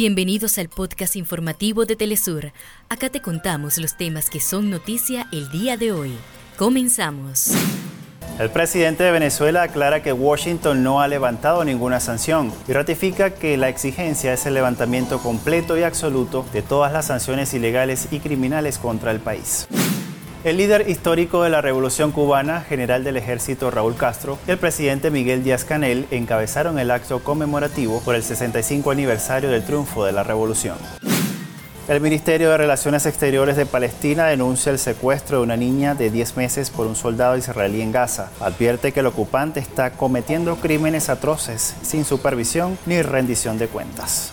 Bienvenidos al podcast informativo de Telesur. Acá te contamos los temas que son noticia el día de hoy. Comenzamos. El presidente de Venezuela aclara que Washington no ha levantado ninguna sanción y ratifica que la exigencia es el levantamiento completo y absoluto de todas las sanciones ilegales y criminales contra el país. El líder histórico de la Revolución cubana, general del ejército Raúl Castro, y el presidente Miguel Díaz Canel encabezaron el acto conmemorativo por el 65 aniversario del triunfo de la revolución. El Ministerio de Relaciones Exteriores de Palestina denuncia el secuestro de una niña de 10 meses por un soldado israelí en Gaza. Advierte que el ocupante está cometiendo crímenes atroces sin supervisión ni rendición de cuentas.